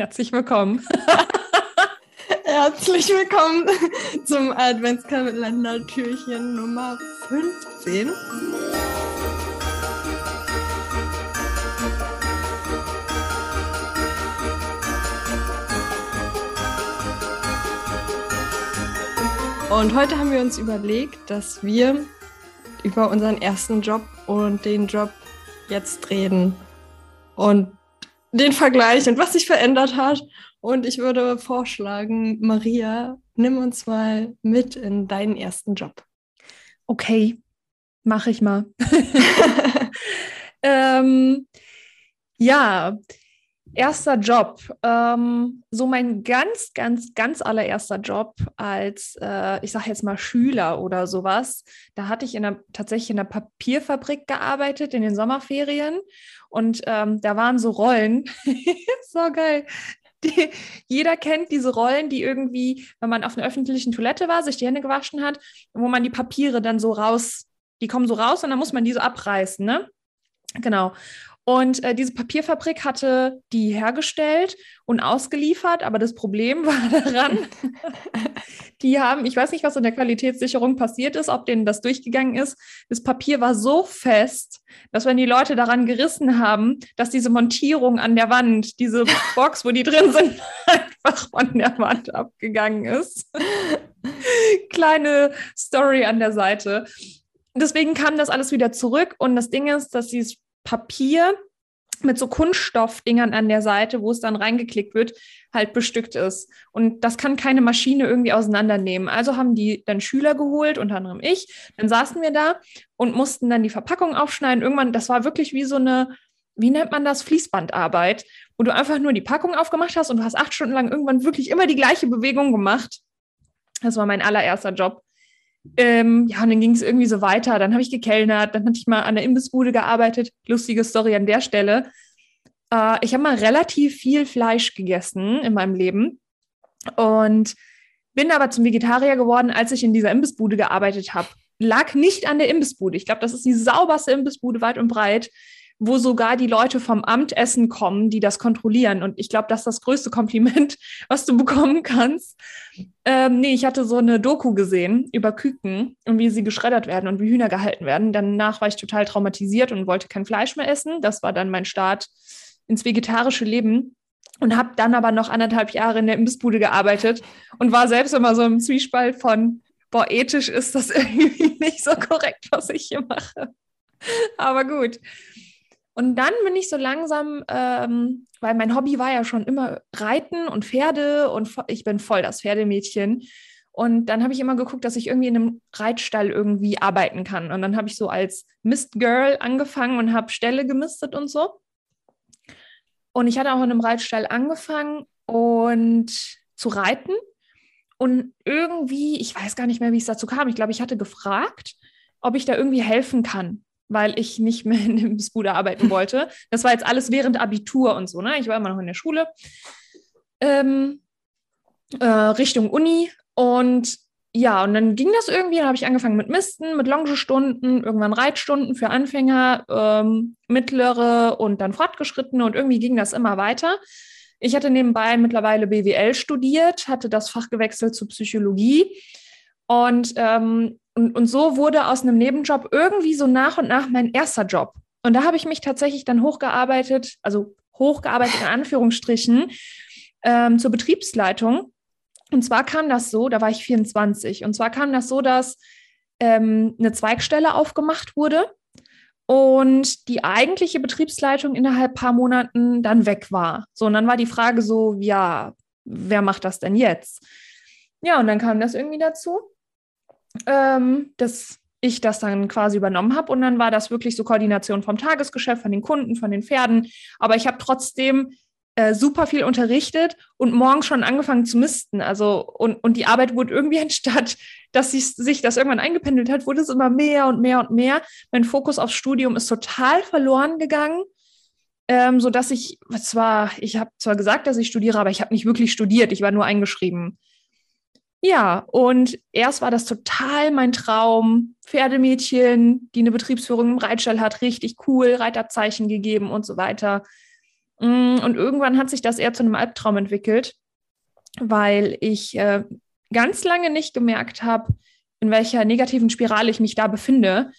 Herzlich willkommen. Herzlich willkommen zum Adventskalender Türchen Nummer 15. Und heute haben wir uns überlegt, dass wir über unseren ersten Job und den Job jetzt reden und den Vergleich und was sich verändert hat. Und ich würde vorschlagen, Maria, nimm uns mal mit in deinen ersten Job. Okay, mache ich mal. ähm, ja, erster Job. Ähm, so mein ganz, ganz, ganz allererster Job als, äh, ich sage jetzt mal Schüler oder sowas. Da hatte ich in einer, tatsächlich in einer Papierfabrik gearbeitet in den Sommerferien. Und ähm, da waren so Rollen. so geil. Die, jeder kennt diese Rollen, die irgendwie, wenn man auf einer öffentlichen Toilette war, sich die Hände gewaschen hat, wo man die Papiere dann so raus, die kommen so raus und dann muss man die so abreißen, ne? Genau. Und äh, diese Papierfabrik hatte die hergestellt und ausgeliefert, aber das Problem war daran, die haben, ich weiß nicht, was in der Qualitätssicherung passiert ist, ob denen das durchgegangen ist. Das Papier war so fest, dass wenn die Leute daran gerissen haben, dass diese Montierung an der Wand, diese Box, wo die drin sind, einfach von der Wand abgegangen ist. Kleine Story an der Seite. Deswegen kam das alles wieder zurück und das Ding ist, dass dieses Papier mit so Kunststoffdingern an der Seite, wo es dann reingeklickt wird, halt bestückt ist. Und das kann keine Maschine irgendwie auseinandernehmen. Also haben die dann Schüler geholt, unter anderem ich. Dann saßen wir da und mussten dann die Verpackung aufschneiden. Irgendwann, das war wirklich wie so eine, wie nennt man das, Fließbandarbeit, wo du einfach nur die Packung aufgemacht hast und du hast acht Stunden lang irgendwann wirklich immer die gleiche Bewegung gemacht. Das war mein allererster Job. Ähm, ja, und dann ging es irgendwie so weiter. Dann habe ich gekellnert, dann hatte ich mal an der Imbissbude gearbeitet. Lustige Story an der Stelle. Äh, ich habe mal relativ viel Fleisch gegessen in meinem Leben und bin aber zum Vegetarier geworden, als ich in dieser Imbissbude gearbeitet habe. Lag nicht an der Imbissbude. Ich glaube, das ist die sauberste Imbissbude weit und breit wo sogar die Leute vom Amt essen kommen, die das kontrollieren. Und ich glaube, das ist das größte Kompliment, was du bekommen kannst. Ähm, nee, ich hatte so eine Doku gesehen über Küken und wie sie geschreddert werden und wie Hühner gehalten werden. Danach war ich total traumatisiert und wollte kein Fleisch mehr essen. Das war dann mein Start ins vegetarische Leben und habe dann aber noch anderthalb Jahre in der Imbissbude gearbeitet und war selbst immer so im Zwiespalt von, boah, ethisch ist das irgendwie nicht so korrekt, was ich hier mache. Aber gut. Und dann bin ich so langsam, ähm, weil mein Hobby war ja schon immer Reiten und Pferde und ich bin voll das Pferdemädchen. Und dann habe ich immer geguckt, dass ich irgendwie in einem Reitstall irgendwie arbeiten kann. Und dann habe ich so als Mistgirl angefangen und habe Ställe gemistet und so. Und ich hatte auch in einem Reitstall angefangen und zu reiten. Und irgendwie, ich weiß gar nicht mehr, wie es dazu kam. Ich glaube, ich hatte gefragt, ob ich da irgendwie helfen kann weil ich nicht mehr in dem Bude arbeiten wollte. Das war jetzt alles während Abitur und so, ne? Ich war immer noch in der Schule. Ähm, äh, Richtung Uni und ja, und dann ging das irgendwie, dann habe ich angefangen mit Misten, mit Longestunden, irgendwann Reitstunden für Anfänger, ähm, mittlere und dann fortgeschrittene und irgendwie ging das immer weiter. Ich hatte nebenbei mittlerweile BWL studiert, hatte das Fach gewechselt zu Psychologie und ähm, und, und so wurde aus einem Nebenjob irgendwie so nach und nach mein erster Job. Und da habe ich mich tatsächlich dann hochgearbeitet, also hochgearbeitet in Anführungsstrichen, ähm, zur Betriebsleitung. Und zwar kam das so, da war ich 24, und zwar kam das so, dass ähm, eine Zweigstelle aufgemacht wurde und die eigentliche Betriebsleitung innerhalb paar Monaten dann weg war. So, und dann war die Frage so, ja, wer macht das denn jetzt? Ja, und dann kam das irgendwie dazu ähm, dass ich das dann quasi übernommen habe. Und dann war das wirklich so Koordination vom Tagesgeschäft, von den Kunden, von den Pferden. Aber ich habe trotzdem äh, super viel unterrichtet und morgens schon angefangen zu misten. Also, und, und die Arbeit wurde irgendwie anstatt, dass sich, sich das irgendwann eingependelt hat, wurde es immer mehr und mehr und mehr. Mein Fokus aufs Studium ist total verloren gegangen. Ähm, so dass ich zwar, ich habe zwar gesagt, dass ich studiere, aber ich habe nicht wirklich studiert. Ich war nur eingeschrieben. Ja, und erst war das total mein Traum. Pferdemädchen, die eine Betriebsführung im Reitstall hat, richtig cool, Reiterzeichen gegeben und so weiter. Mm, und irgendwann hat sich das eher zu einem Albtraum entwickelt, weil ich äh, ganz lange nicht gemerkt habe, in welcher negativen Spirale ich mich da befinde.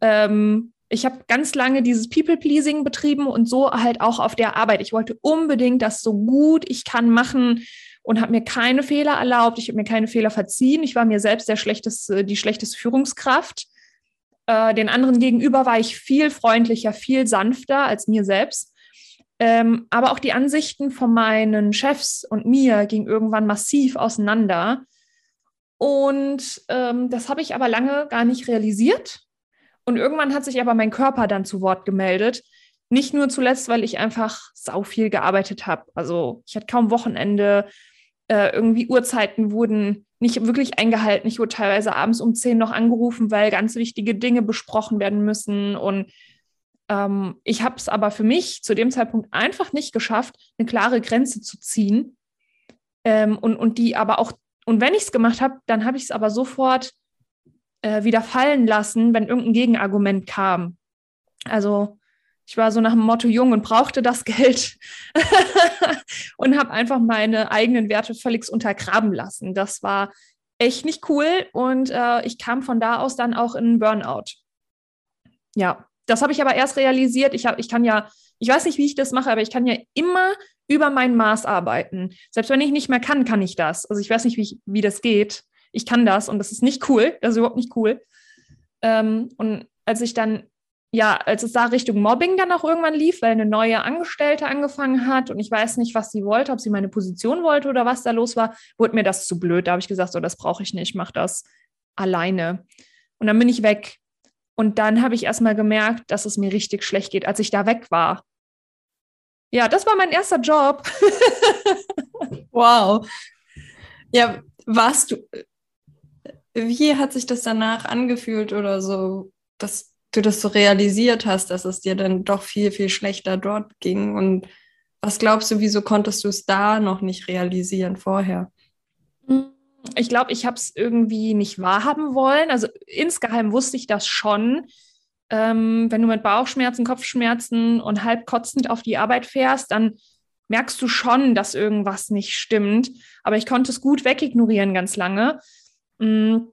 Ähm, ich habe ganz lange dieses People-Pleasing betrieben und so halt auch auf der Arbeit. Ich wollte unbedingt das so gut ich kann machen und habe mir keine Fehler erlaubt. Ich habe mir keine Fehler verziehen. Ich war mir selbst der schlechteste, die schlechteste Führungskraft. Äh, den anderen gegenüber war ich viel freundlicher, viel sanfter als mir selbst. Ähm, aber auch die Ansichten von meinen Chefs und mir gingen irgendwann massiv auseinander. Und ähm, das habe ich aber lange gar nicht realisiert. Und irgendwann hat sich aber mein Körper dann zu Wort gemeldet. Nicht nur zuletzt, weil ich einfach sau viel gearbeitet habe. Also ich hatte kaum Wochenende. Äh, irgendwie Uhrzeiten wurden nicht wirklich eingehalten. Ich wurde teilweise abends um zehn noch angerufen, weil ganz wichtige Dinge besprochen werden müssen. Und ähm, ich habe es aber für mich zu dem Zeitpunkt einfach nicht geschafft, eine klare Grenze zu ziehen. Ähm, und, und die aber auch und wenn ich es gemacht habe, dann habe ich es aber sofort äh, wieder fallen lassen, wenn irgendein Gegenargument kam. Also ich war so nach dem Motto jung und brauchte das Geld und habe einfach meine eigenen Werte völlig untergraben lassen. Das war echt nicht cool und äh, ich kam von da aus dann auch in einen Burnout. Ja, das habe ich aber erst realisiert. Ich, hab, ich kann ja, ich weiß nicht, wie ich das mache, aber ich kann ja immer über mein Maß arbeiten. Selbst wenn ich nicht mehr kann, kann ich das. Also ich weiß nicht, wie, ich, wie das geht. Ich kann das und das ist nicht cool. Das ist überhaupt nicht cool. Ähm, und als ich dann, ja, als es da Richtung Mobbing dann auch irgendwann lief, weil eine neue Angestellte angefangen hat und ich weiß nicht, was sie wollte, ob sie meine Position wollte oder was da los war, wurde mir das zu blöd. Da habe ich gesagt, so, das brauche ich nicht, ich mache das alleine. Und dann bin ich weg. Und dann habe ich erstmal gemerkt, dass es mir richtig schlecht geht, als ich da weg war. Ja, das war mein erster Job. wow. Ja, warst du, wie hat sich das danach angefühlt oder so, dass du das so realisiert hast, dass es dir dann doch viel, viel schlechter dort ging? Und was glaubst du, wieso konntest du es da noch nicht realisieren vorher? Ich glaube, ich habe es irgendwie nicht wahrhaben wollen. Also insgeheim wusste ich das schon, ähm, wenn du mit Bauchschmerzen, Kopfschmerzen und halb kotzend auf die Arbeit fährst, dann merkst du schon, dass irgendwas nicht stimmt. Aber ich konnte es gut wegignorieren ganz lange, mh, mm,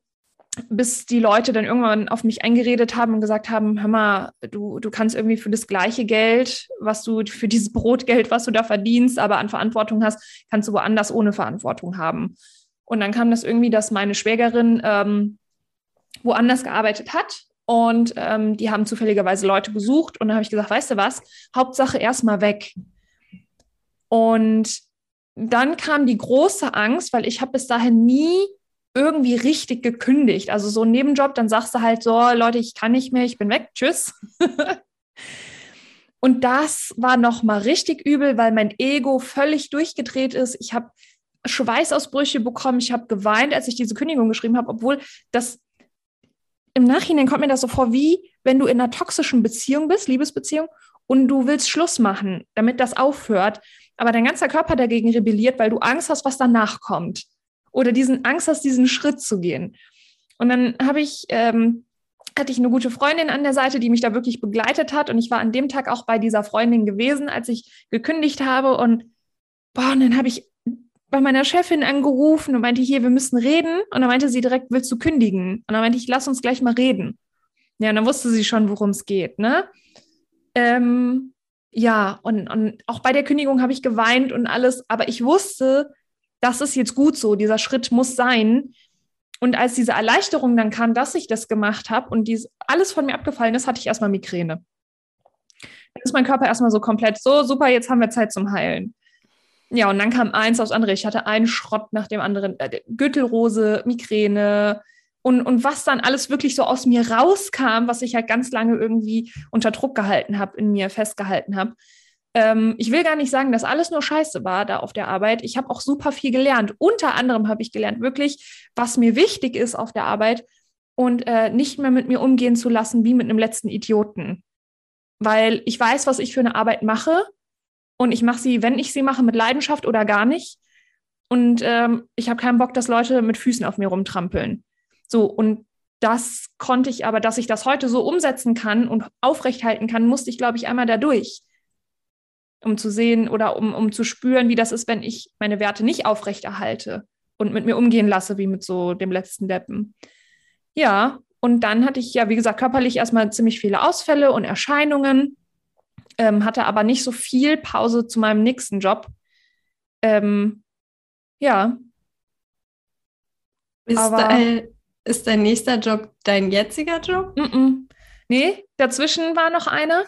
bis die Leute dann irgendwann auf mich eingeredet haben und gesagt haben, hör mal, du, du kannst irgendwie für das gleiche Geld, was du, für dieses Brotgeld, was du da verdienst, aber an Verantwortung hast, kannst du woanders ohne Verantwortung haben. Und dann kam das irgendwie, dass meine Schwägerin ähm, woanders gearbeitet hat und ähm, die haben zufälligerweise Leute gesucht. Und dann habe ich gesagt, weißt du was, Hauptsache erstmal weg. Und dann kam die große Angst, weil ich habe bis dahin nie irgendwie richtig gekündigt. Also so ein Nebenjob, dann sagst du halt so, Leute, ich kann nicht mehr, ich bin weg, tschüss. Und das war noch mal richtig übel, weil mein Ego völlig durchgedreht ist. Ich habe Schweißausbrüche bekommen, ich habe geweint, als ich diese Kündigung geschrieben habe, obwohl das im Nachhinein kommt mir das so vor, wie wenn du in einer toxischen Beziehung bist, Liebesbeziehung, und du willst Schluss machen, damit das aufhört, aber dein ganzer Körper dagegen rebelliert, weil du Angst hast, was danach kommt. Oder diesen Angst hast, diesen Schritt zu gehen. Und dann habe ich, ähm, hatte ich eine gute Freundin an der Seite, die mich da wirklich begleitet hat. Und ich war an dem Tag auch bei dieser Freundin gewesen, als ich gekündigt habe. Und boah, und dann habe ich bei meiner Chefin angerufen und meinte, hier, wir müssen reden. Und dann meinte sie direkt, willst du kündigen? Und dann meinte ich, lass uns gleich mal reden. Ja, und dann wusste sie schon, worum es geht, ne? Ähm, ja, und, und auch bei der Kündigung habe ich geweint und alles, aber ich wusste, das ist jetzt gut so, dieser Schritt muss sein. Und als diese Erleichterung dann kam, dass ich das gemacht habe und dies, alles von mir abgefallen ist, hatte ich erstmal Migräne. Dann ist mein Körper erstmal so komplett so, super, jetzt haben wir Zeit zum Heilen. Ja, und dann kam eins aufs andere. Ich hatte einen Schrott nach dem anderen. Äh, Gürtelrose, Migräne und, und was dann alles wirklich so aus mir rauskam, was ich halt ganz lange irgendwie unter Druck gehalten habe, in mir festgehalten habe. Ähm, ich will gar nicht sagen, dass alles nur Scheiße war da auf der Arbeit. Ich habe auch super viel gelernt. Unter anderem habe ich gelernt, wirklich, was mir wichtig ist auf der Arbeit und äh, nicht mehr mit mir umgehen zu lassen wie mit einem letzten Idioten. Weil ich weiß, was ich für eine Arbeit mache und ich mache sie, wenn ich sie mache, mit Leidenschaft oder gar nicht. Und ähm, ich habe keinen Bock, dass Leute mit Füßen auf mir rumtrampeln. So, und das konnte ich aber, dass ich das heute so umsetzen kann und aufrechthalten kann, musste ich, glaube ich, einmal dadurch. Um zu sehen oder um, um zu spüren, wie das ist, wenn ich meine Werte nicht aufrechterhalte und mit mir umgehen lasse, wie mit so dem letzten Deppen. Ja, und dann hatte ich ja, wie gesagt, körperlich erstmal ziemlich viele Ausfälle und Erscheinungen, ähm, hatte aber nicht so viel Pause zu meinem nächsten Job. Ähm, ja. Ist, aber, dein, ist dein nächster Job dein jetziger Job? Mm -mm. Nee, dazwischen war noch einer.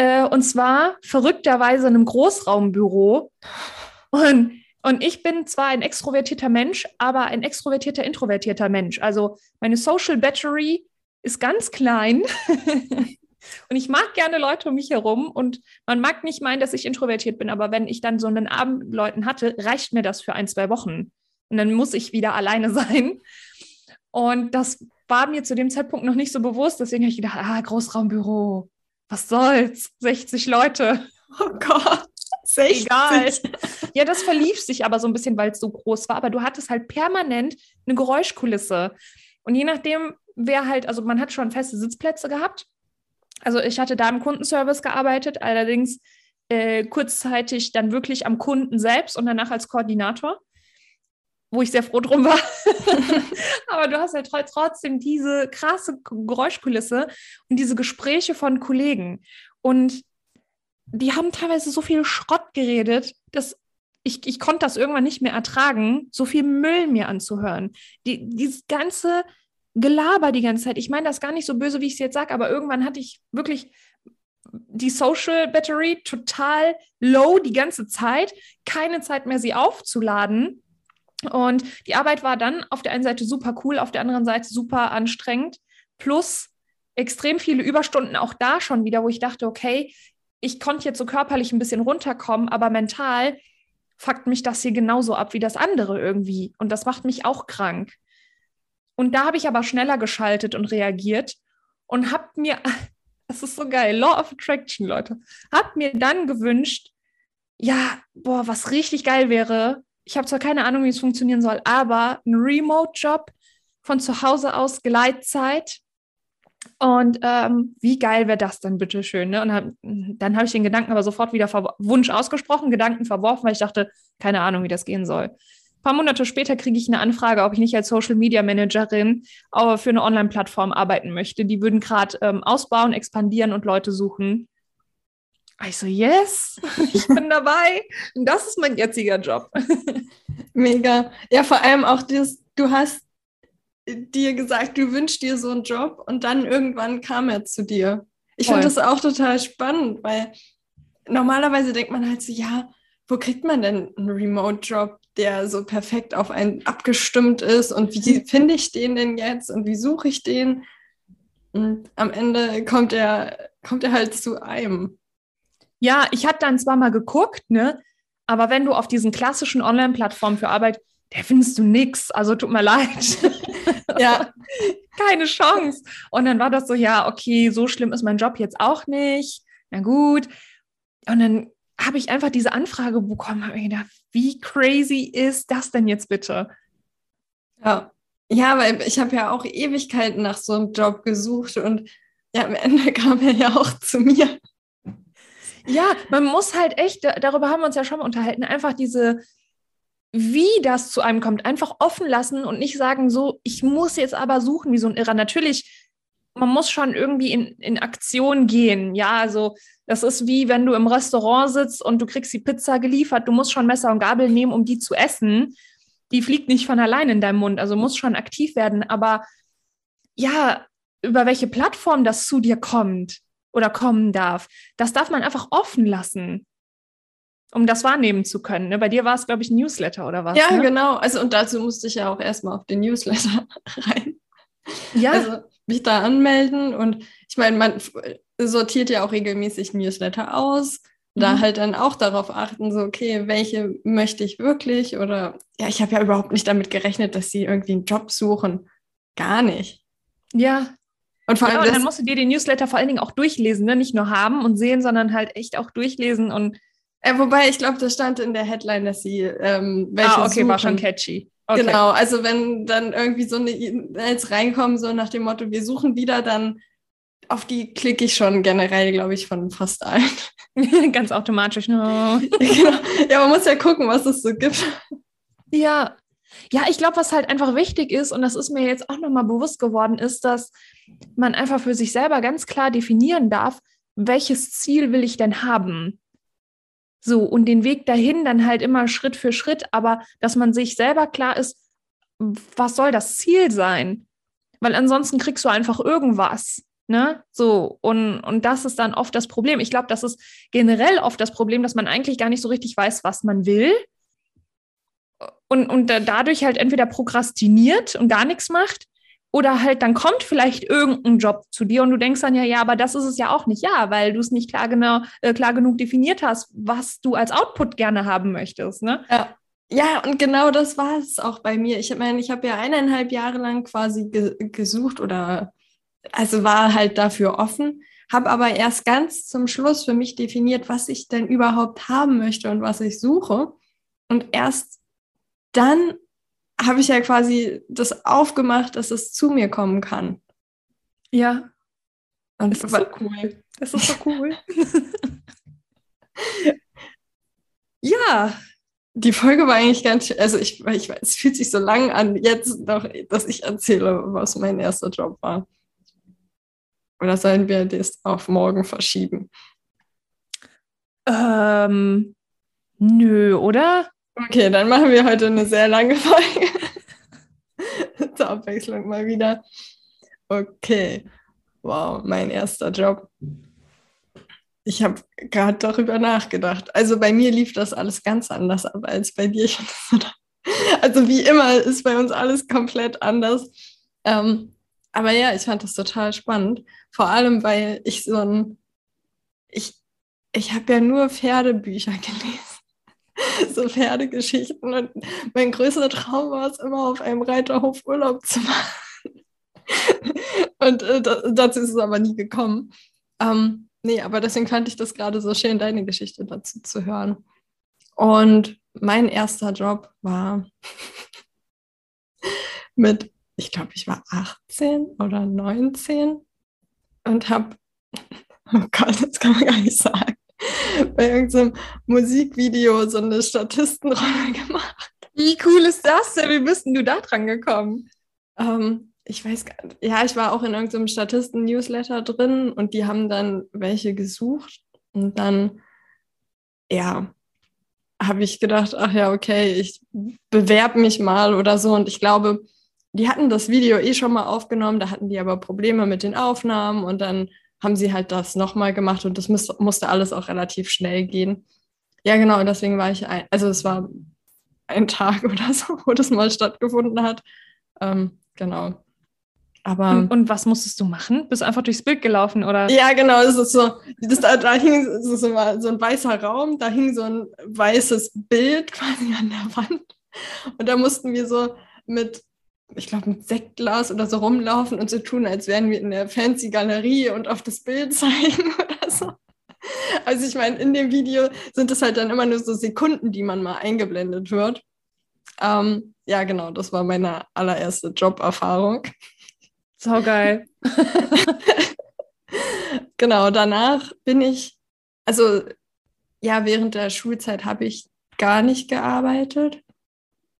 Äh, und zwar verrückterweise in einem Großraumbüro. Und, und ich bin zwar ein extrovertierter Mensch, aber ein extrovertierter, introvertierter Mensch. Also meine Social Battery ist ganz klein. und ich mag gerne Leute um mich herum. Und man mag nicht meinen, dass ich introvertiert bin, aber wenn ich dann so einen Abend mit Leuten hatte, reicht mir das für ein, zwei Wochen. Und dann muss ich wieder alleine sein. Und das war mir zu dem Zeitpunkt noch nicht so bewusst. Deswegen habe ich gedacht, ah, Großraumbüro, was soll's? 60 Leute. Oh Gott. 60. Egal. Ja, das verlief sich aber so ein bisschen, weil es so groß war. Aber du hattest halt permanent eine Geräuschkulisse. Und je nachdem, wer halt, also man hat schon feste Sitzplätze gehabt. Also ich hatte da im Kundenservice gearbeitet, allerdings äh, kurzzeitig dann wirklich am Kunden selbst und danach als Koordinator wo ich sehr froh drum war. Aber du hast halt trotzdem diese krasse Geräuschkulisse und diese Gespräche von Kollegen. Und die haben teilweise so viel Schrott geredet, dass ich, ich konnte das irgendwann nicht mehr ertragen, so viel Müll mir anzuhören. Die, dieses ganze Gelaber die ganze Zeit. Ich meine das gar nicht so böse, wie ich es jetzt sage, aber irgendwann hatte ich wirklich die Social Battery total low die ganze Zeit, keine Zeit mehr, sie aufzuladen. Und die Arbeit war dann auf der einen Seite super cool, auf der anderen Seite super anstrengend. Plus extrem viele Überstunden auch da schon wieder, wo ich dachte, okay, ich konnte jetzt so körperlich ein bisschen runterkommen, aber mental fuckt mich das hier genauso ab wie das andere irgendwie. Und das macht mich auch krank. Und da habe ich aber schneller geschaltet und reagiert und habe mir, das ist so geil, Law of Attraction, Leute, habe mir dann gewünscht, ja, boah, was richtig geil wäre, ich habe zwar keine Ahnung, wie es funktionieren soll, aber ein Remote-Job von zu Hause aus, Gleitzeit. Und ähm, wie geil wäre das dann bitte schön? Ne? Und hab, dann habe ich den Gedanken aber sofort wieder Wunsch ausgesprochen, Gedanken verworfen, weil ich dachte, keine Ahnung, wie das gehen soll. Ein paar Monate später kriege ich eine Anfrage, ob ich nicht als Social Media Managerin für eine Online-Plattform arbeiten möchte. Die würden gerade ähm, ausbauen, expandieren und Leute suchen. Ich so, yes, ich bin dabei. Und das ist mein jetziger Job. Mega. Ja, vor allem auch das, du hast dir gesagt, du wünschst dir so einen Job und dann irgendwann kam er zu dir. Ich finde das auch total spannend, weil normalerweise denkt man halt so, ja, wo kriegt man denn einen Remote-Job, der so perfekt auf einen abgestimmt ist und wie finde ich den denn jetzt und wie suche ich den? Und am Ende kommt er, kommt er halt zu einem. Ja, ich habe dann zwar mal geguckt, ne, aber wenn du auf diesen klassischen Online-Plattformen für Arbeit, der findest du nix. Also tut mir leid. ja, keine Chance. Und dann war das so, ja, okay, so schlimm ist mein Job jetzt auch nicht. Na gut. Und dann habe ich einfach diese Anfrage bekommen, habe mir gedacht, wie crazy ist das denn jetzt bitte? Ja, ja, weil ich habe ja auch Ewigkeiten nach so einem Job gesucht und ja, am Ende kam er ja auch zu mir. Ja, man muss halt echt, darüber haben wir uns ja schon mal unterhalten, einfach diese, wie das zu einem kommt, einfach offen lassen und nicht sagen, so, ich muss jetzt aber suchen wie so ein Irrer. Natürlich, man muss schon irgendwie in, in Aktion gehen. Ja, also das ist wie wenn du im Restaurant sitzt und du kriegst die Pizza geliefert, du musst schon Messer und Gabel nehmen, um die zu essen. Die fliegt nicht von allein in deinem Mund, also muss schon aktiv werden. Aber ja, über welche Plattform das zu dir kommt, oder kommen darf. Das darf man einfach offen lassen, um das wahrnehmen zu können. Ne? Bei dir war es, glaube ich, ein Newsletter oder was? Ja, ne? genau. Also und dazu musste ich ja auch erstmal auf den Newsletter rein. Ja. Also mich da anmelden und ich meine, man sortiert ja auch regelmäßig Newsletter aus. Da mhm. halt dann auch darauf achten, so, okay, welche möchte ich wirklich? Oder ja, ich habe ja überhaupt nicht damit gerechnet, dass sie irgendwie einen Job suchen. Gar nicht. Ja, und vor allem ja, und dann musst du dir den Newsletter vor allen Dingen auch durchlesen, ne? nicht nur haben und sehen, sondern halt echt auch durchlesen und äh, wobei ich glaube, das stand in der Headline, dass sie ähm, welche Ah, okay, suchen. war schon catchy. Okay. Genau, also wenn dann irgendwie so eine E-Mails reinkommen, so nach dem Motto, wir suchen wieder, dann auf die klicke ich schon generell, glaube ich, von fast allen. Ganz automatisch. No. genau. Ja, man muss ja gucken, was es so gibt. Ja, ja, ich glaube, was halt einfach wichtig ist, und das ist mir jetzt auch nochmal bewusst geworden, ist, dass man einfach für sich selber ganz klar definieren darf, welches Ziel will ich denn haben? So, und den Weg dahin dann halt immer Schritt für Schritt, aber dass man sich selber klar ist, was soll das Ziel sein? Weil ansonsten kriegst du einfach irgendwas. Ne? So, und, und das ist dann oft das Problem. Ich glaube, das ist generell oft das Problem, dass man eigentlich gar nicht so richtig weiß, was man will. Und, und dadurch halt entweder prokrastiniert und gar nichts macht oder halt dann kommt vielleicht irgendein Job zu dir und du denkst dann ja, ja, aber das ist es ja auch nicht, ja, weil du es nicht klar, genau, äh, klar genug definiert hast, was du als Output gerne haben möchtest. Ne? Ja. Ja, und genau das war es auch bei mir. Ich meine, ich habe ja eineinhalb Jahre lang quasi ge gesucht oder also war halt dafür offen, habe aber erst ganz zum Schluss für mich definiert, was ich denn überhaupt haben möchte und was ich suche. Und erst dann habe ich ja quasi das aufgemacht, dass es zu mir kommen kann. Ja. Und das ist so cool. Das ist so cool. ja. Die Folge war eigentlich ganz, also ich, ich, es fühlt sich so lang an, jetzt noch, dass ich erzähle, was mein erster Job war. Oder sollen wir das auf morgen verschieben? Ähm, nö, oder? Okay, dann machen wir heute eine sehr lange Folge. Zur Abwechslung mal wieder. Okay. Wow, mein erster Job. Ich habe gerade darüber nachgedacht. Also bei mir lief das alles ganz anders ab als bei dir. Also wie immer ist bei uns alles komplett anders. Ähm, aber ja, ich fand das total spannend. Vor allem, weil ich so ein, ich, ich habe ja nur Pferdebücher gelesen. so Pferdegeschichten. Und mein größter Traum war es immer, auf einem Reiterhof Urlaub zu machen. und äh, dazu ist es aber nie gekommen. Ähm, nee, aber deswegen fand ich das gerade so schön, deine Geschichte dazu zu hören. Und mein erster Job war mit ich glaube, ich war 18 oder 19 und habe, oh Gott, das kann man gar nicht sagen, bei irgendeinem Musikvideo so eine Statistenrolle gemacht. Wie cool ist das denn? Wie bist denn du da dran gekommen? Ähm, ich weiß gar nicht. Ja, ich war auch in irgendeinem Statisten-Newsletter drin und die haben dann welche gesucht und dann, ja, habe ich gedacht, ach ja, okay, ich bewerbe mich mal oder so und ich glaube, die hatten das Video eh schon mal aufgenommen, da hatten die aber Probleme mit den Aufnahmen und dann haben sie halt das nochmal gemacht und das muss, musste alles auch relativ schnell gehen. Ja, genau, deswegen war ich ein, also es war ein Tag oder so, wo das mal stattgefunden hat. Ähm, genau. Aber und, und, was musstest du machen? Bist du einfach durchs Bild gelaufen oder? Ja, genau. Das ist so, das, da, da hing so, so ein weißer Raum, da hing so ein weißes Bild quasi an der Wand. Und da mussten wir so mit ich glaube, mit Sektglas oder so rumlaufen und so tun, als wären wir in der fancy Galerie und auf das Bild zeigen oder so. Also ich meine, in dem Video sind es halt dann immer nur so Sekunden, die man mal eingeblendet wird. Ähm, ja, genau, das war meine allererste Joberfahrung. So geil. genau, danach bin ich, also ja, während der Schulzeit habe ich gar nicht gearbeitet.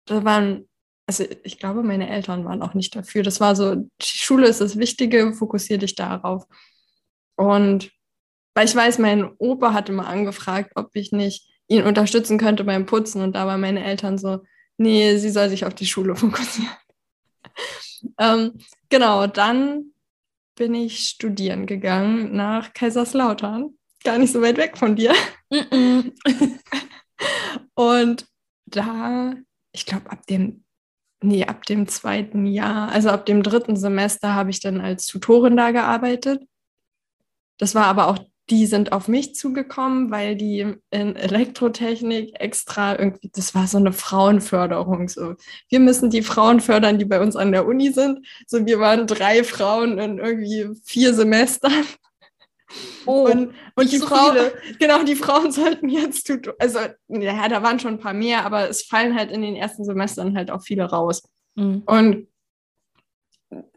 Da waren also ich glaube, meine Eltern waren auch nicht dafür. Das war so, die Schule ist das Wichtige, fokussiere dich darauf. Und weil ich weiß, mein Opa hatte mal angefragt, ob ich nicht ihn unterstützen könnte beim Putzen. Und da waren meine Eltern so, nee, sie soll sich auf die Schule fokussieren. ähm, genau, dann bin ich studieren gegangen nach Kaiserslautern. Gar nicht so weit weg von dir. Und da, ich glaube, ab dem nee, ab dem zweiten Jahr, also ab dem dritten Semester habe ich dann als Tutorin da gearbeitet. Das war aber auch, die sind auf mich zugekommen, weil die in Elektrotechnik extra irgendwie, das war so eine Frauenförderung. So, wir müssen die Frauen fördern, die bei uns an der Uni sind. So, wir waren drei Frauen in irgendwie vier Semestern. Oh, und, und die so Frau, viele. genau, die Frauen sollten jetzt. Also, ja, da waren schon ein paar mehr, aber es fallen halt in den ersten Semestern halt auch viele raus. Mhm. Und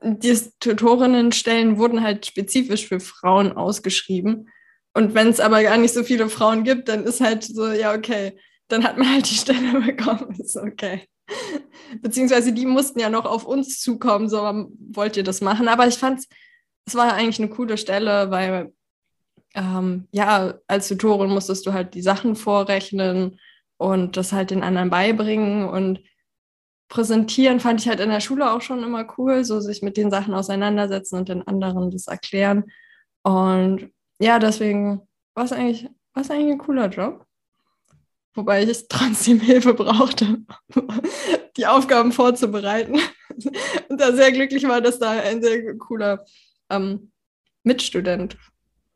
die Tutorinnenstellen wurden halt spezifisch für Frauen ausgeschrieben. Und wenn es aber gar nicht so viele Frauen gibt, dann ist halt so, ja, okay, dann hat man halt die Stelle bekommen. Ist okay. Beziehungsweise die mussten ja noch auf uns zukommen, so wollt ihr das machen. Aber ich fand es war eigentlich eine coole Stelle, weil ähm, ja, als Tutorin musstest du halt die Sachen vorrechnen und das halt den anderen beibringen und präsentieren fand ich halt in der Schule auch schon immer cool, so sich mit den Sachen auseinandersetzen und den anderen das erklären. Und ja, deswegen war es eigentlich, eigentlich ein cooler Job. Wobei ich trotzdem Hilfe brauchte, die Aufgaben vorzubereiten. Und da sehr glücklich war, dass da ein sehr cooler ähm, Mitstudent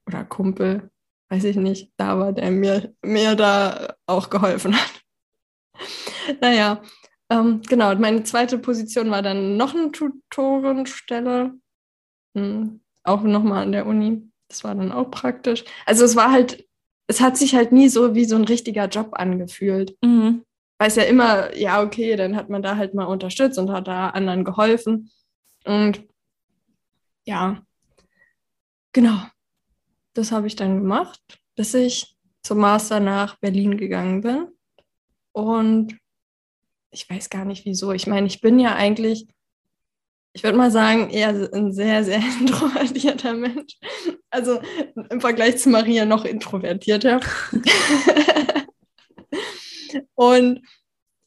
oder Kumpel, weiß ich nicht, da war, der mir, mir da auch geholfen hat. naja, ähm, genau, meine zweite Position war dann noch eine Tutorenstelle, hm, auch nochmal an der Uni. Das war dann auch praktisch. Also es war halt, es hat sich halt nie so wie so ein richtiger Job angefühlt. Mhm. Weil es ja immer, ja, okay, dann hat man da halt mal unterstützt und hat da anderen geholfen. Und ja, genau, das habe ich dann gemacht, bis ich zum Master nach Berlin gegangen bin. Und ich weiß gar nicht wieso. Ich meine, ich bin ja eigentlich, ich würde mal sagen, eher ein sehr, sehr introvertierter Mensch. Also im Vergleich zu Maria noch introvertierter. und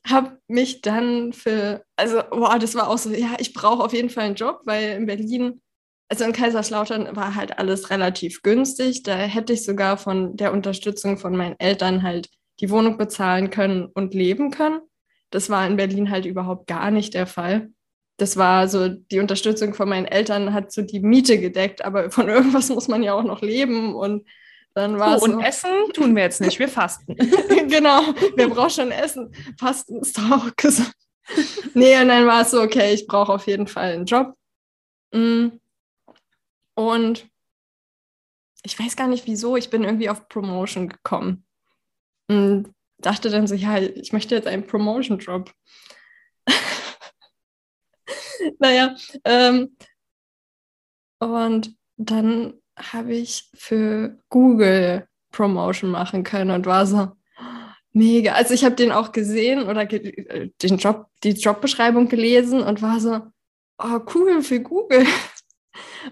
habe mich dann für, also, boah, das war auch so, ja, ich brauche auf jeden Fall einen Job, weil in Berlin, also in Kaiserslautern war halt alles relativ günstig. Da hätte ich sogar von der Unterstützung von meinen Eltern halt die Wohnung bezahlen können und leben können. Das war in Berlin halt überhaupt gar nicht der Fall. Das war so, die Unterstützung von meinen Eltern hat so die Miete gedeckt, aber von irgendwas muss man ja auch noch leben und dann war oh, und so. Essen tun wir jetzt nicht, wir fasten. genau, wir brauchen schon Essen. Fasten ist doch auch gesund. nee, und dann war es so, okay, ich brauche auf jeden Fall einen Job. Mm. Und ich weiß gar nicht wieso, ich bin irgendwie auf Promotion gekommen. Und dachte dann so, ja, ich möchte jetzt einen Promotion-Job. naja, ähm, und dann habe ich für Google Promotion machen können und war so mega. Also ich habe den auch gesehen oder ge den Job, die Jobbeschreibung gelesen und war so, oh cool für Google.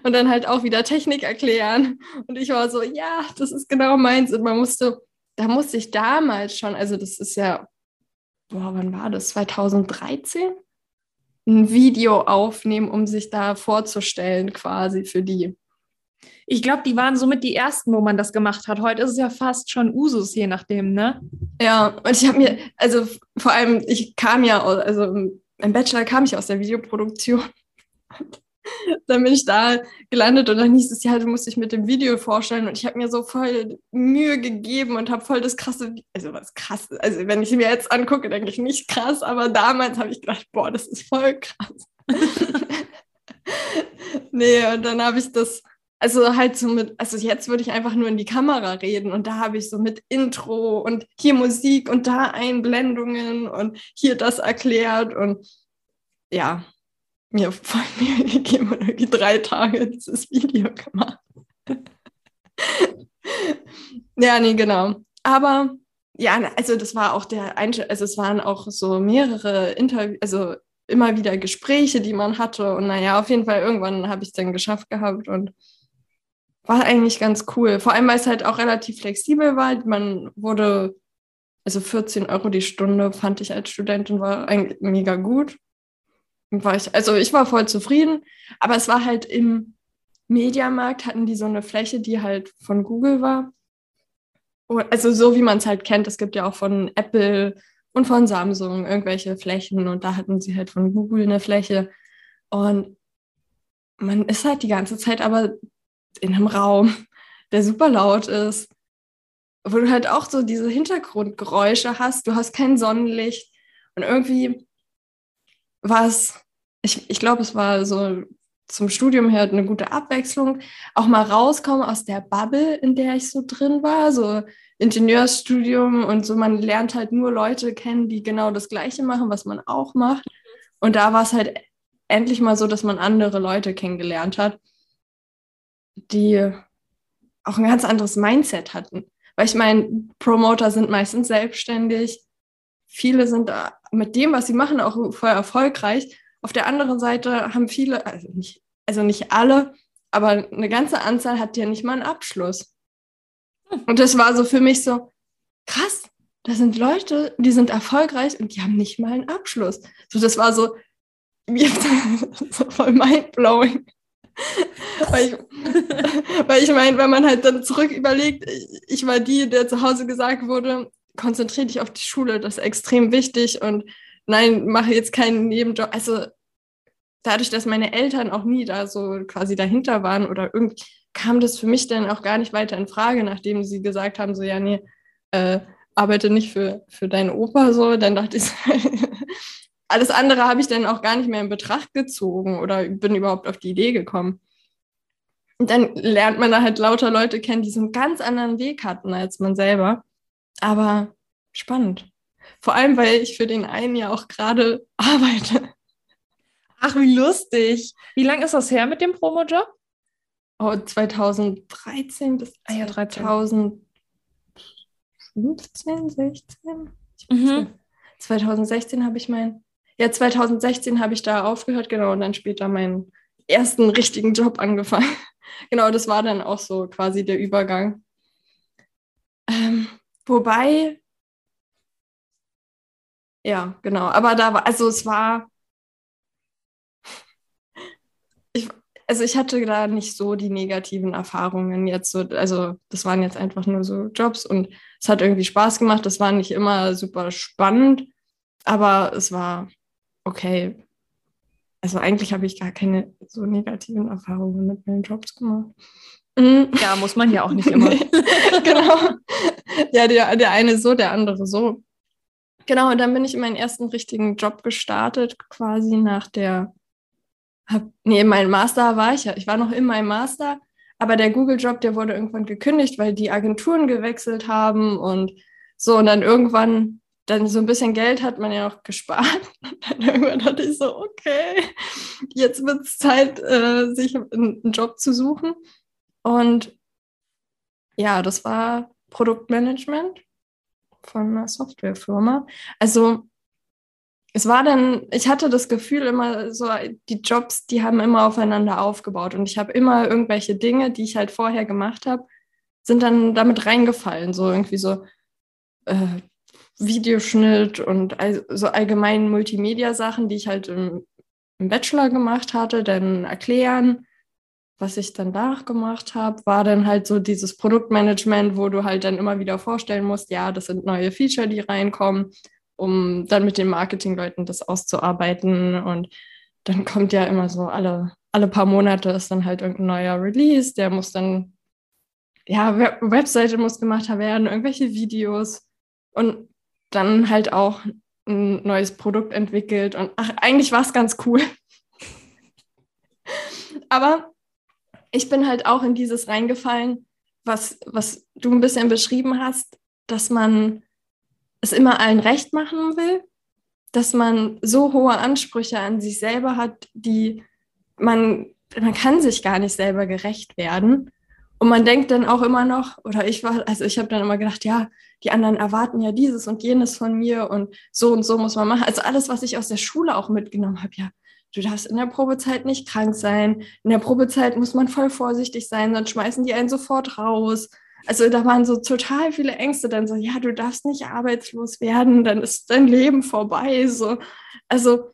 Und dann halt auch wieder Technik erklären. Und ich war so, ja, das ist genau meins. Und man musste da musste ich damals schon, also das ist ja, boah, wann war das? 2013? Ein Video aufnehmen, um sich da vorzustellen, quasi für die. Ich glaube, die waren somit die ersten, wo man das gemacht hat. Heute ist es ja fast schon Usus, je nachdem, ne? Ja, und ich habe mir, also vor allem, ich kam ja, also im Bachelor kam ich aus der Videoproduktion. Dann bin ich da gelandet und dann hieß es ja, du musst dich mit dem Video vorstellen und ich habe mir so voll Mühe gegeben und habe voll das krasse, also was krass, also wenn ich mir jetzt angucke, denke ich nicht krass, aber damals habe ich gedacht, boah, das ist voll krass. nee, und dann habe ich das, also halt so mit, also jetzt würde ich einfach nur in die Kamera reden und da habe ich so mit Intro und hier Musik und da Einblendungen und hier das erklärt und ja, mir voll Mühe gegeben und irgendwie drei Tage dieses Video gemacht. ja, nee, genau. Aber ja, also das war auch der Einstellung, also es waren auch so mehrere Interviews, also immer wieder Gespräche, die man hatte. Und naja, auf jeden Fall irgendwann habe ich es dann geschafft gehabt und war eigentlich ganz cool. Vor allem, weil es halt auch relativ flexibel war. Man wurde, also 14 Euro die Stunde fand ich als Studentin war eigentlich mega gut war ich, also ich war voll zufrieden, aber es war halt im Mediamarkt hatten die so eine Fläche, die halt von Google war. Also so wie man es halt kennt, es gibt ja auch von Apple und von Samsung irgendwelche Flächen und da hatten sie halt von Google eine Fläche und man ist halt die ganze Zeit aber in einem Raum, der super laut ist, wo du halt auch so diese Hintergrundgeräusche hast, du hast kein Sonnenlicht und irgendwie war es, ich, ich glaube, es war so zum Studium her eine gute Abwechslung. Auch mal rauskommen aus der Bubble, in der ich so drin war, so Ingenieursstudium und so. Man lernt halt nur Leute kennen, die genau das Gleiche machen, was man auch macht. Und da war es halt endlich mal so, dass man andere Leute kennengelernt hat, die auch ein ganz anderes Mindset hatten. Weil ich meine, Promoter sind meistens selbstständig. Viele sind mit dem, was sie machen, auch voll erfolgreich. Auf der anderen Seite haben viele, also nicht, also nicht alle, aber eine ganze Anzahl hat ja nicht mal einen Abschluss. Und das war so für mich so, krass, da sind Leute, die sind erfolgreich und die haben nicht mal einen Abschluss. So, das war so, so voll mindblowing. weil ich, weil ich meine, wenn man halt dann zurück überlegt, ich war die, der zu Hause gesagt wurde, konzentriere dich auf die Schule, das ist extrem wichtig und nein, mache jetzt keinen Nebenjob. Also dadurch, dass meine Eltern auch nie da so quasi dahinter waren oder irgendwie kam das für mich dann auch gar nicht weiter in Frage, nachdem sie gesagt haben, so ja, nee, äh, arbeite nicht für, für deinen Opa so, dann dachte ich, alles andere habe ich dann auch gar nicht mehr in Betracht gezogen oder bin überhaupt auf die Idee gekommen. Und dann lernt man da halt lauter Leute kennen, die so einen ganz anderen Weg hatten als man selber. Aber spannend. Vor allem, weil ich für den einen ja auch gerade arbeite. Ach, wie lustig. Wie lange ist das her mit dem Promo-Job? Oh, 2013 bis ah, ja, 2015, 16. Mhm. 2016 habe ich mein, ja, 2016 habe ich da aufgehört, genau, und dann später meinen ersten richtigen Job angefangen. genau, das war dann auch so quasi der Übergang. Ähm, wobei, ja, genau, aber da war, also es war, also ich hatte da nicht so die negativen Erfahrungen jetzt so, also das waren jetzt einfach nur so Jobs und es hat irgendwie Spaß gemacht. Das war nicht immer super spannend, aber es war okay. Also eigentlich habe ich gar keine so negativen Erfahrungen mit meinen Jobs gemacht. Mhm. Ja, muss man ja auch nicht immer. genau. Ja, der, der eine so, der andere so. Genau, und dann bin ich in meinen ersten richtigen Job gestartet, quasi nach der hab, nee, mein Master war ich ja. Ich war noch in meinem Master, aber der Google-Job, der wurde irgendwann gekündigt, weil die Agenturen gewechselt haben und so. Und dann irgendwann, dann so ein bisschen Geld hat man ja auch gespart. Und dann irgendwann dachte ich so, okay, jetzt wird es Zeit, äh, sich einen Job zu suchen. Und ja, das war Produktmanagement von einer Softwarefirma. Also es war dann, ich hatte das Gefühl immer so, die Jobs, die haben immer aufeinander aufgebaut und ich habe immer irgendwelche Dinge, die ich halt vorher gemacht habe, sind dann damit reingefallen, so irgendwie so äh, Videoschnitt und all, so allgemein Multimedia-Sachen, die ich halt im, im Bachelor gemacht hatte, dann erklären. Was ich dann danach gemacht habe, war dann halt so dieses Produktmanagement, wo du halt dann immer wieder vorstellen musst, ja, das sind neue Feature, die reinkommen um dann mit den Marketingleuten das auszuarbeiten. Und dann kommt ja immer so alle, alle paar Monate ist dann halt irgendein neuer Release, der muss dann, ja, Webseite muss gemacht werden, irgendwelche Videos und dann halt auch ein neues Produkt entwickelt. Und ach, eigentlich war es ganz cool. Aber ich bin halt auch in dieses reingefallen, was, was du ein bisschen beschrieben hast, dass man es immer allen recht machen will, dass man so hohe Ansprüche an sich selber hat, die man, man kann sich gar nicht selber gerecht werden. Und man denkt dann auch immer noch, oder ich war, also ich habe dann immer gedacht, ja, die anderen erwarten ja dieses und jenes von mir und so und so muss man machen. Also alles, was ich aus der Schule auch mitgenommen habe, ja, du darfst in der Probezeit nicht krank sein. In der Probezeit muss man voll vorsichtig sein, sonst schmeißen die einen sofort raus. Also da waren so total viele Ängste, dann so, ja, du darfst nicht arbeitslos werden, dann ist dein Leben vorbei. So. Also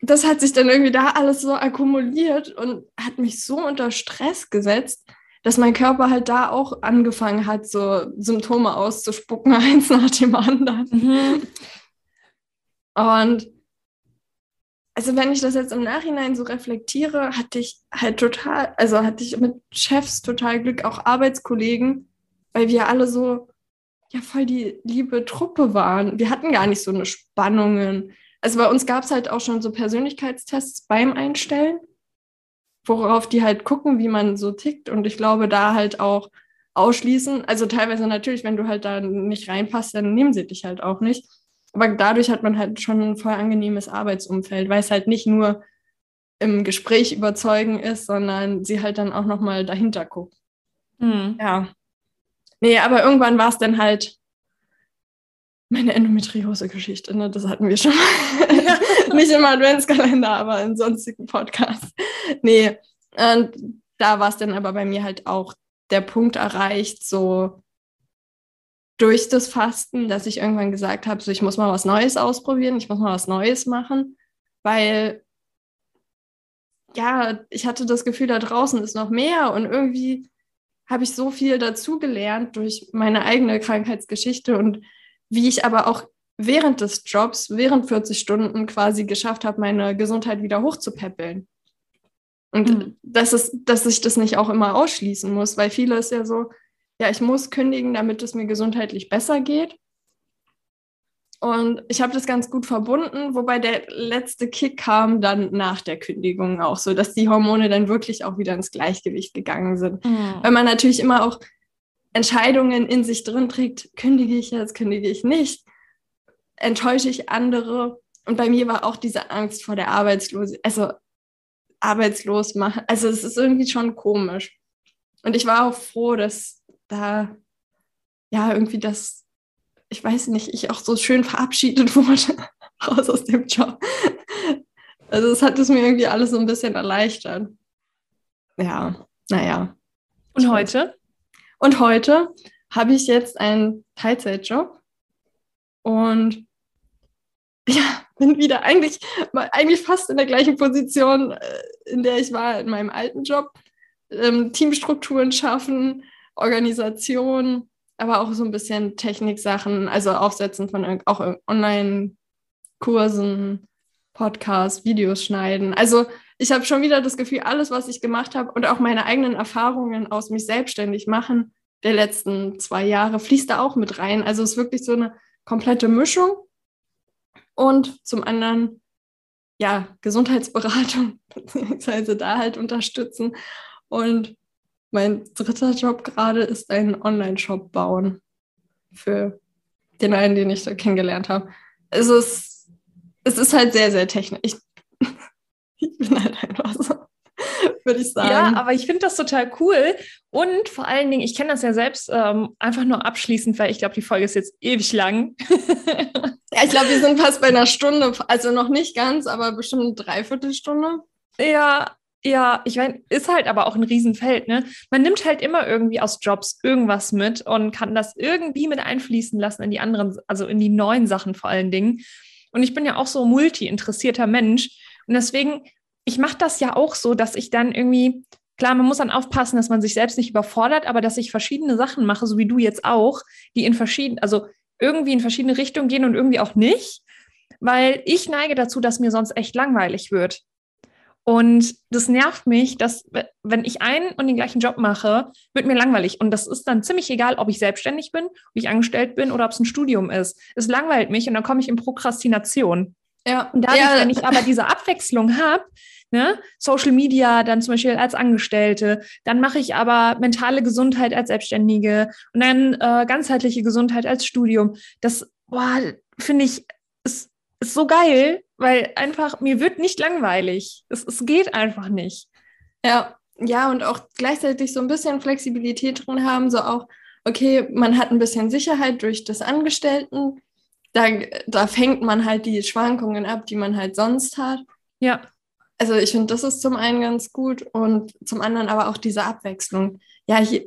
das hat sich dann irgendwie da alles so akkumuliert und hat mich so unter Stress gesetzt, dass mein Körper halt da auch angefangen hat, so Symptome auszuspucken, eins nach dem anderen. Mhm. Und also wenn ich das jetzt im Nachhinein so reflektiere, hatte ich halt total, also hatte ich mit Chefs total Glück, auch Arbeitskollegen, weil wir alle so, ja, voll die liebe Truppe waren. Wir hatten gar nicht so eine Spannungen. Also bei uns gab es halt auch schon so Persönlichkeitstests beim Einstellen, worauf die halt gucken, wie man so tickt. Und ich glaube, da halt auch ausschließen. Also teilweise natürlich, wenn du halt da nicht reinpasst, dann nehmen sie dich halt auch nicht. Aber dadurch hat man halt schon ein voll angenehmes Arbeitsumfeld, weil es halt nicht nur im Gespräch überzeugen ist, sondern sie halt dann auch nochmal dahinter guckt. Mhm. Ja. Nee, aber irgendwann war es dann halt meine Endometriose-Geschichte, ne? das hatten wir schon mal. Ja. Nicht im Adventskalender, aber in sonstigen Podcasts. Nee, und da war es dann aber bei mir halt auch der Punkt erreicht, so durch das Fasten, dass ich irgendwann gesagt habe, so ich muss mal was Neues ausprobieren, ich muss mal was Neues machen, weil ja, ich hatte das Gefühl, da draußen ist noch mehr und irgendwie habe ich so viel dazugelernt durch meine eigene Krankheitsgeschichte und wie ich aber auch während des Jobs, während 40 Stunden quasi geschafft habe, meine Gesundheit wieder hochzupäppeln. Und mhm. das ist, dass ich das nicht auch immer ausschließen muss, weil viele ist ja so, ja, ich muss kündigen, damit es mir gesundheitlich besser geht. Und ich habe das ganz gut verbunden, wobei der letzte Kick kam dann nach der Kündigung auch so, dass die Hormone dann wirklich auch wieder ins Gleichgewicht gegangen sind. Mhm. Weil man natürlich immer auch Entscheidungen in sich drin trägt, kündige ich jetzt, kündige ich nicht, enttäusche ich andere. Und bei mir war auch diese Angst vor der Arbeitslosigkeit, also arbeitslos machen. Also es ist irgendwie schon komisch. Und ich war auch froh, dass da ja irgendwie das, ich weiß nicht, ich auch so schön verabschiedet wurde raus aus dem Job. Also es hat es mir irgendwie alles so ein bisschen erleichtert. Ja, naja. Und heute? Und heute habe ich jetzt einen Teilzeitjob und ja, bin wieder eigentlich, eigentlich fast in der gleichen Position, äh, in der ich war in meinem alten Job. Ähm, Teamstrukturen schaffen, Organisation, aber auch so ein bisschen Techniksachen, also Aufsetzen von auch Online-Kursen, Podcasts, Videos schneiden. Also ich habe schon wieder das Gefühl, alles, was ich gemacht habe und auch meine eigenen Erfahrungen aus mich selbstständig machen der letzten zwei Jahre fließt da auch mit rein. Also es ist wirklich so eine komplette Mischung. Und zum anderen, ja, Gesundheitsberatung, beziehungsweise da halt unterstützen. Und mein dritter Job gerade ist ein Online-Shop bauen für den einen, den ich da kennengelernt habe. Es ist, es ist halt sehr, sehr technisch. Ich, ich bin halt einfach so würde ich sagen. Ja, aber ich finde das total cool. Und vor allen Dingen, ich kenne das ja selbst ähm, einfach nur abschließend, weil ich glaube, die Folge ist jetzt ewig lang. ja, ich glaube, wir sind fast bei einer Stunde, also noch nicht ganz, aber bestimmt eine Dreiviertelstunde. Ja, ja, ich meine, ist halt aber auch ein Riesenfeld, ne? Man nimmt halt immer irgendwie aus Jobs irgendwas mit und kann das irgendwie mit einfließen lassen in die anderen, also in die neuen Sachen vor allen Dingen. Und ich bin ja auch so multi-interessierter Mensch. Und deswegen ich mache das ja auch so, dass ich dann irgendwie, klar, man muss dann aufpassen, dass man sich selbst nicht überfordert, aber dass ich verschiedene Sachen mache, so wie du jetzt auch, die in verschiedenen, also irgendwie in verschiedene Richtungen gehen und irgendwie auch nicht, weil ich neige dazu, dass mir sonst echt langweilig wird. Und das nervt mich, dass wenn ich einen und den gleichen Job mache, wird mir langweilig. Und das ist dann ziemlich egal, ob ich selbstständig bin, ob ich angestellt bin oder ob es ein Studium ist. Es langweilt mich und dann komme ich in Prokrastination. Ja. Und dadurch, ja. wenn ich aber diese Abwechslung habe, ne, Social Media dann zum Beispiel als Angestellte, dann mache ich aber mentale Gesundheit als Selbstständige und dann äh, ganzheitliche Gesundheit als Studium. Das, finde ich, ist, ist so geil, weil einfach mir wird nicht langweilig. Es, es geht einfach nicht. Ja, ja, und auch gleichzeitig so ein bisschen Flexibilität drin haben, so auch, okay, man hat ein bisschen Sicherheit durch das Angestellten. Da, da fängt man halt die Schwankungen ab, die man halt sonst hat. Ja also ich finde, das ist zum einen ganz gut und zum anderen aber auch diese Abwechslung. Ja, hier,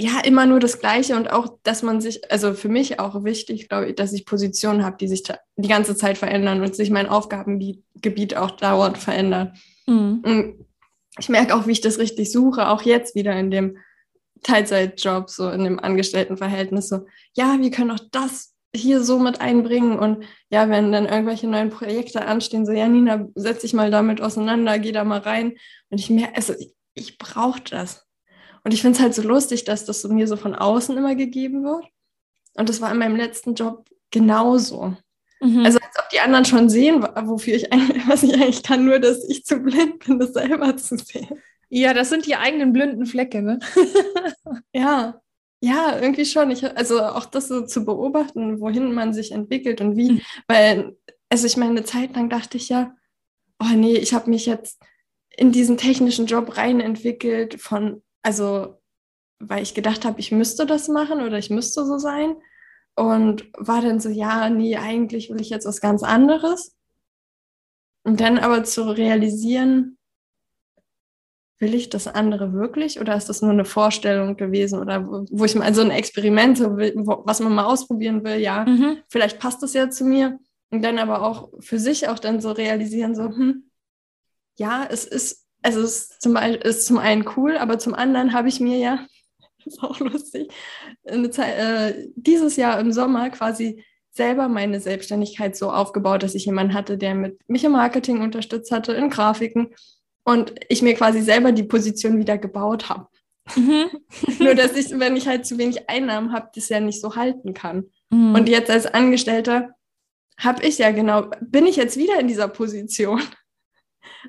ja, immer nur das Gleiche und auch, dass man sich, also für mich auch wichtig, glaube ich, dass ich Positionen habe, die sich die ganze Zeit verändern und sich mein Aufgabengebiet auch dauernd verändert. Mhm. ich merke auch, wie ich das richtig suche, auch jetzt wieder in dem Teilzeitjob, so in dem Angestelltenverhältnis, so, ja, wir können auch das hier so mit einbringen. Und ja, wenn dann irgendwelche neuen Projekte anstehen, so, ja, Nina, setz dich mal damit auseinander, geh da mal rein. Und ich merke, also ich, ich brauche das. Und ich finde es halt so lustig, dass das so mir so von außen immer gegeben wird. Und das war in meinem letzten Job genauso. Mhm. Also als ob die anderen schon sehen, wofür ich eigentlich, was ich eigentlich kann, nur dass ich zu blind bin, das selber zu sehen. Ja, das sind die eigenen blinden Flecke, ne? ja. Ja, irgendwie schon. Ich, also auch das so zu beobachten, wohin man sich entwickelt und wie. Mhm. Weil, also ich meine, eine Zeit lang dachte ich ja, oh nee, ich habe mich jetzt in diesen technischen Job rein entwickelt von, also weil ich gedacht habe, ich müsste das machen oder ich müsste so sein. Und war dann so, ja, nee, eigentlich will ich jetzt was ganz anderes. Und dann aber zu realisieren, will ich das andere wirklich oder ist das nur eine Vorstellung gewesen oder wo ich mal so ein Experiment, so will, was man mal ausprobieren will, ja, mhm. vielleicht passt das ja zu mir und dann aber auch für sich auch dann so realisieren, so, hm, ja, es ist, es ist zum, Beispiel, ist zum einen cool, aber zum anderen habe ich mir ja, das ist auch lustig, Zeit, äh, dieses Jahr im Sommer quasi selber meine Selbstständigkeit so aufgebaut, dass ich jemanden hatte, der mit mich im Marketing unterstützt hatte, in Grafiken und ich mir quasi selber die Position wieder gebaut habe. Mhm. Nur, dass ich, wenn ich halt zu wenig Einnahmen habe, das ja nicht so halten kann. Mhm. Und jetzt als Angestellter habe ich ja genau, bin ich jetzt wieder in dieser Position,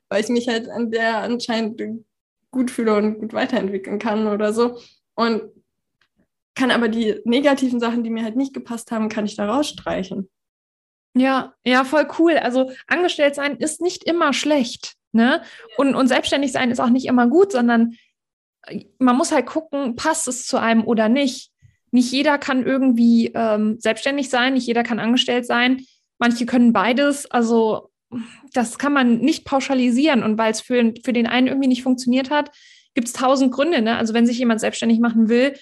weil ich mich halt an der anscheinend gut fühle und gut weiterentwickeln kann oder so. Und kann aber die negativen Sachen, die mir halt nicht gepasst haben, kann ich da rausstreichen. Ja, ja, voll cool. Also angestellt sein ist nicht immer schlecht. Ne? Und, und selbstständig sein ist auch nicht immer gut, sondern äh, man muss halt gucken, passt es zu einem oder nicht. Nicht jeder kann irgendwie ähm, selbstständig sein, nicht jeder kann angestellt sein. Manche können beides. Also das kann man nicht pauschalisieren. Und weil es für, für den einen irgendwie nicht funktioniert hat, gibt es tausend Gründe. Ne? Also wenn sich jemand selbstständig machen will,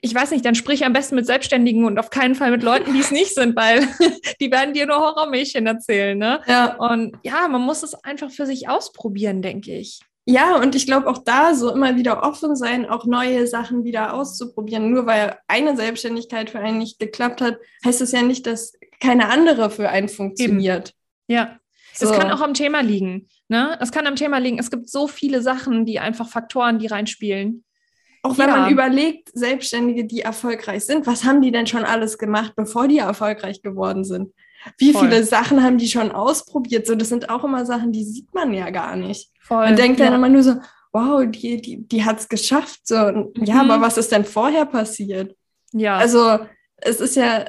ich weiß nicht, dann sprich am besten mit Selbstständigen und auf keinen Fall mit Leuten, die es nicht sind, weil die werden dir nur Horrormärchen erzählen. Ne? Ja. Und ja, man muss es einfach für sich ausprobieren, denke ich. Ja, und ich glaube auch da so immer wieder offen sein, auch neue Sachen wieder auszuprobieren. Nur weil eine Selbstständigkeit für einen nicht geklappt hat, heißt es ja nicht, dass keine andere für einen funktioniert. Eben. Ja, so. es kann auch am Thema liegen. Ne? Es kann am Thema liegen. Es gibt so viele Sachen, die einfach Faktoren, die reinspielen. Auch wenn ja. man überlegt, Selbstständige, die erfolgreich sind, was haben die denn schon alles gemacht, bevor die erfolgreich geworden sind? Wie Voll. viele Sachen haben die schon ausprobiert? So, das sind auch immer Sachen, die sieht man ja gar nicht. Voll. Man denkt ja. dann immer nur so, wow, die, die, die hat es geschafft. So, ja, mhm. aber was ist denn vorher passiert? Ja. Also, es ist ja,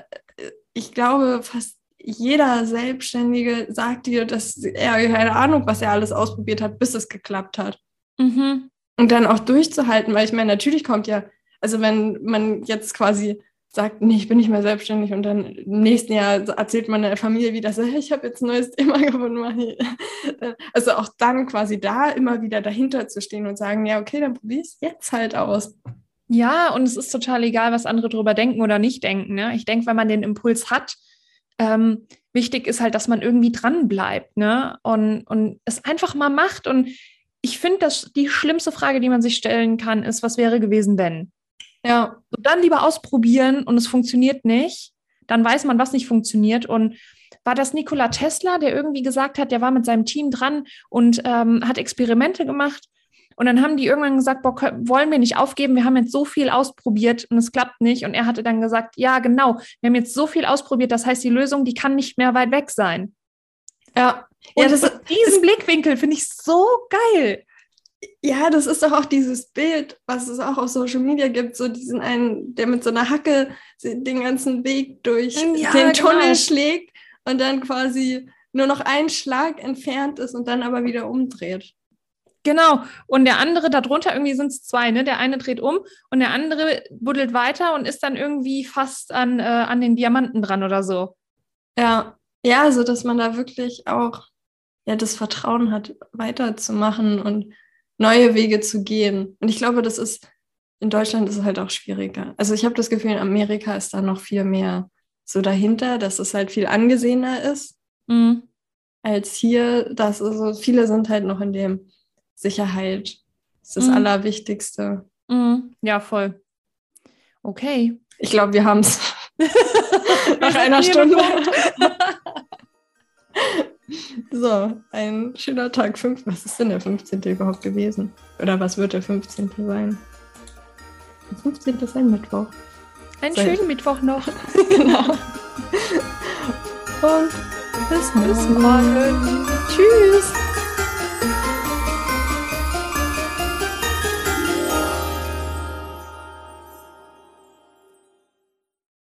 ich glaube, fast jeder Selbstständige sagt dir, dass er keine Ahnung, was er alles ausprobiert hat, bis es geklappt hat. Mhm. Und dann auch durchzuhalten, weil ich meine, natürlich kommt ja, also wenn man jetzt quasi sagt, nee, ich bin nicht mehr selbstständig und dann im nächsten Jahr erzählt man der Familie wieder so, ich habe jetzt ein neues Thema gefunden. Also auch dann quasi da immer wieder dahinter zu stehen und sagen, ja, okay, dann probier es jetzt halt aus. Ja, und es ist total egal, was andere darüber denken oder nicht denken. Ne? Ich denke, wenn man den Impuls hat, ähm, wichtig ist halt, dass man irgendwie dran bleibt ne? und, und es einfach mal macht. Und ich finde, dass die schlimmste Frage, die man sich stellen kann, ist, was wäre gewesen, wenn? Ja. Und dann lieber ausprobieren und es funktioniert nicht. Dann weiß man, was nicht funktioniert. Und war das Nikola Tesla, der irgendwie gesagt hat, der war mit seinem Team dran und ähm, hat Experimente gemacht. Und dann haben die irgendwann gesagt, boah, wollen wir nicht aufgeben, wir haben jetzt so viel ausprobiert und es klappt nicht. Und er hatte dann gesagt, ja, genau, wir haben jetzt so viel ausprobiert, das heißt, die Lösung, die kann nicht mehr weit weg sein. Ja, und ja, das, diesen Blickwinkel finde ich so geil. Ja, das ist doch auch dieses Bild, was es auch auf Social Media gibt, so diesen einen, der mit so einer Hacke den ganzen Weg durch ja, den Tunnel genau. schlägt und dann quasi nur noch einen Schlag entfernt ist und dann aber wieder umdreht. Genau. Und der andere darunter, irgendwie sind es zwei, ne? Der eine dreht um und der andere buddelt weiter und ist dann irgendwie fast an, äh, an den Diamanten dran oder so. Ja, ja, so dass man da wirklich auch ja, das Vertrauen hat, weiterzumachen und neue Wege zu gehen. Und ich glaube, das ist, in Deutschland ist es halt auch schwieriger. Also ich habe das Gefühl, in Amerika ist da noch viel mehr so dahinter, dass es halt viel angesehener ist mhm. als hier. Dass also viele sind halt noch in dem Sicherheit ist das mhm. Allerwichtigste. Mhm. Ja, voll. Okay. Ich glaube, wir haben es nach einer Stunde. So, ein schöner Tag 5. Was ist denn der 15. überhaupt gewesen? Oder was wird der 15. sein? Der 15. ist ein Mittwoch. Einen Seit. schönen Mittwoch noch. genau. Und bis morgen. Bis morgen. Tschüss.